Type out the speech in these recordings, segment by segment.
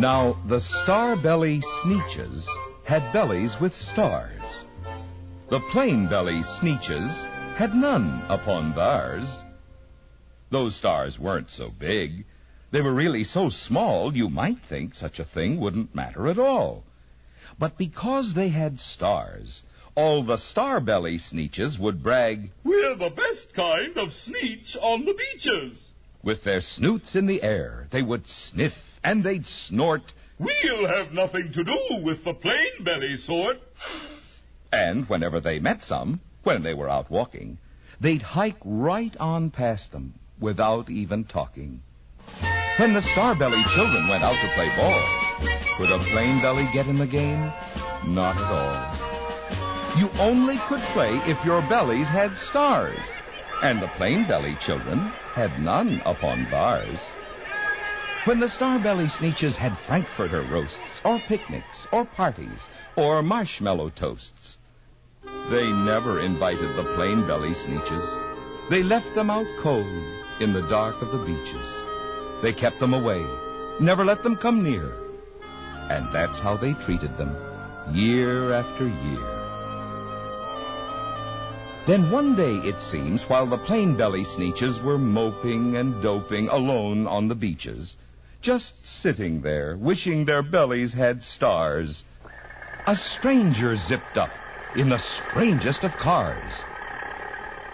Now, the Starbelly sneetches had bellies with stars. The plain belly Sneetches had none upon theirs. Those stars weren't so big. They were really so small you might think such a thing wouldn't matter at all. But because they had stars, all the Starbelly sneetches would brag, We're the best kind of sneetch on the beaches. With their snoots in the air, they would sniff and they'd snort. We'll have nothing to do with the plain belly sort. And whenever they met some, when they were out walking, they'd hike right on past them without even talking. When the Starbelly children went out to play ball, could a plain belly get in the game? Not at all. You only could play if your bellies had stars, and the plain belly children had none upon thars. When the Starbelly Sneetches had Frankfurter roasts, or picnics, or parties, or marshmallow toasts, they never invited the plain belly Sneetches. They left them out cold in the dark of the beaches. They kept them away, never let them come near. And that's how they treated them, year after year. Then one day, it seems, while the plain belly Sneetches were moping and doping alone on the beaches, just sitting there, wishing their bellies had stars, a stranger zipped up in the strangest of cars.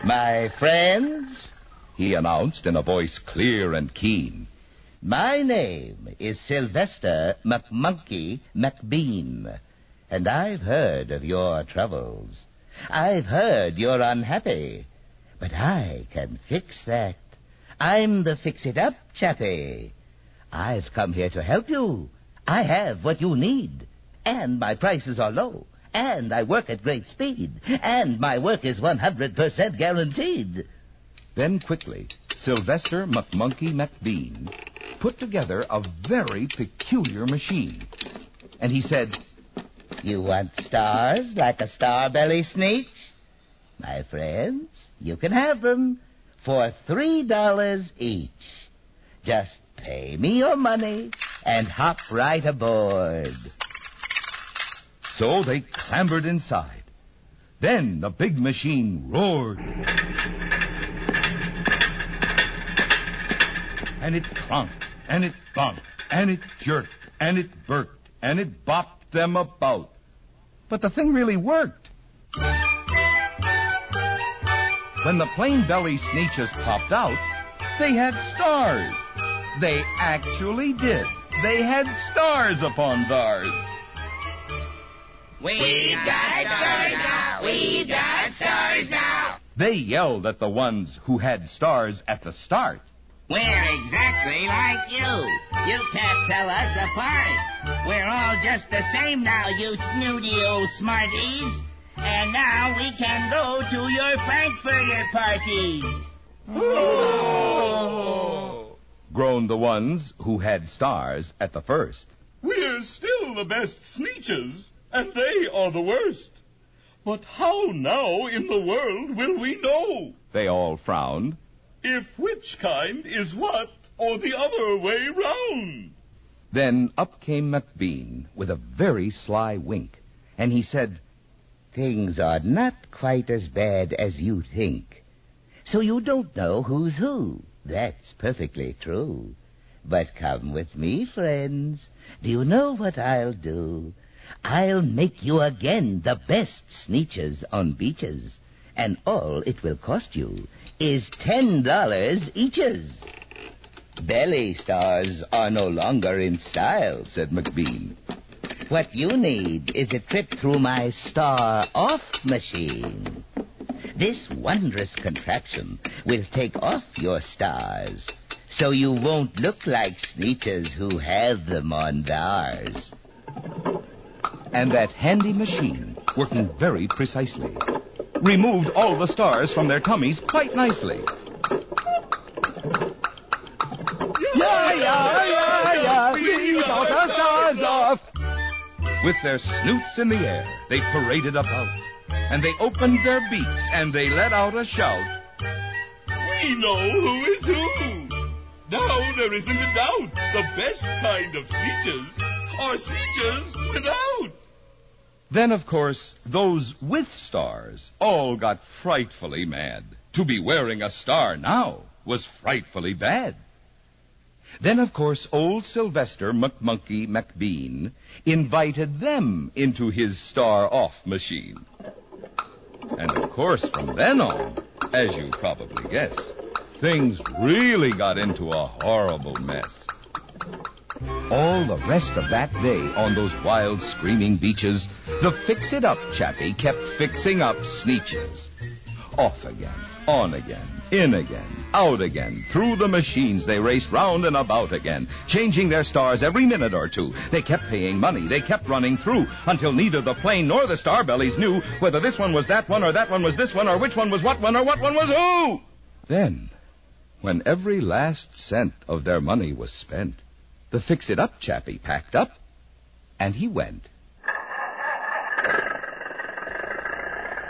My friends, he announced in a voice clear and keen. My name is Sylvester McMonkey McBean, and I've heard of your troubles. I've heard you're unhappy, but I can fix that. I'm the fix-it-up chappie. I've come here to help you. I have what you need, and my prices are low, and I work at great speed, and my work is 100% guaranteed. Then quickly, Sylvester McMonkey McBean put together a very peculiar machine. And he said, You want stars like a starbelly? My friends, you can have them for three dollars each. Just pay me your money and hop right aboard. So they clambered inside. Then the big machine roared. And it clunked, and it bumped, and it jerked, and it burked, and it bopped them about. But the thing really worked. When the plain belly Sneetches popped out, they had stars. They actually did. They had stars upon theirs. We've got stars now. We've got stars now. They yelled at the ones who had stars at the start. We're exactly like you. You can't tell us apart. We're all just the same now, you snooty old smarties. And now we can go to your Frankfurter parties. Oh. Groaned the ones who had stars at the first. We're still the best sneetches, and they are the worst. But how now in the world will we know? They all frowned. If which kind is what, or the other way round? Then up came McBean with a very sly wink, and he said, Things are not quite as bad as you think. So you don't know who's who. That's perfectly true. But come with me, friends. Do you know what I'll do? I'll make you again the best sneetches on beaches, and all it will cost you is ten dollars eaches. Belly stars are no longer in style, said McBean. What you need is a trip through my star off machine. This wondrous contraption will take off your stars, so you won't look like sneetches who have them on theirs. And that handy machine, working very precisely, removed all the stars from their tummies quite nicely. Yeah, yeah, yeah, yeah, leave all the stars off. With their snoots in the air, they paraded about, and they opened their beaks, and they let out a shout. We know who is who. Now there isn't a doubt. The best kind of Sneetches are Sneetches without. Then, of course, those with stars all got frightfully mad. To be wearing a star now was frightfully bad. Then, of course, old Sylvester McMonkey McBean invited them into his star off machine. And of course, from then on, as you probably guess, things really got into a horrible mess. All the rest of that day on those wild, screaming beaches, the fix it up chappie kept fixing up Sneetches. Off again, on again, in again, out again. Through the machines they raced round and about again, changing their stars every minute or two. They kept paying money, they kept running through, until neither the plain nor the starbellies knew whether this one was that one or that one was this one or which one was what one or what one was who. Then, when every last cent of their money was spent, the fix it up chappie packed up and he went.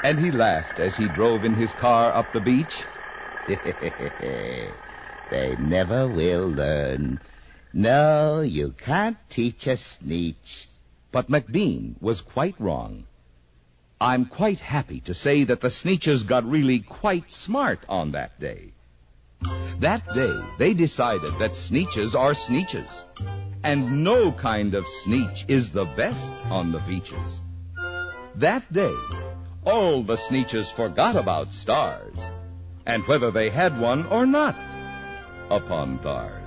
And he laughed as he drove in his car up the beach. they never will learn. No, you can't teach a sneetch. But McBean was quite wrong. I'm quite happy to say that the Sneetches got really quite smart on that day. That day, they decided that Sneetches are Sneetches, and no kind of Sneetch is the best on the beaches. That day, all the Sneetches forgot about stars, and whether they had one or not upon thars.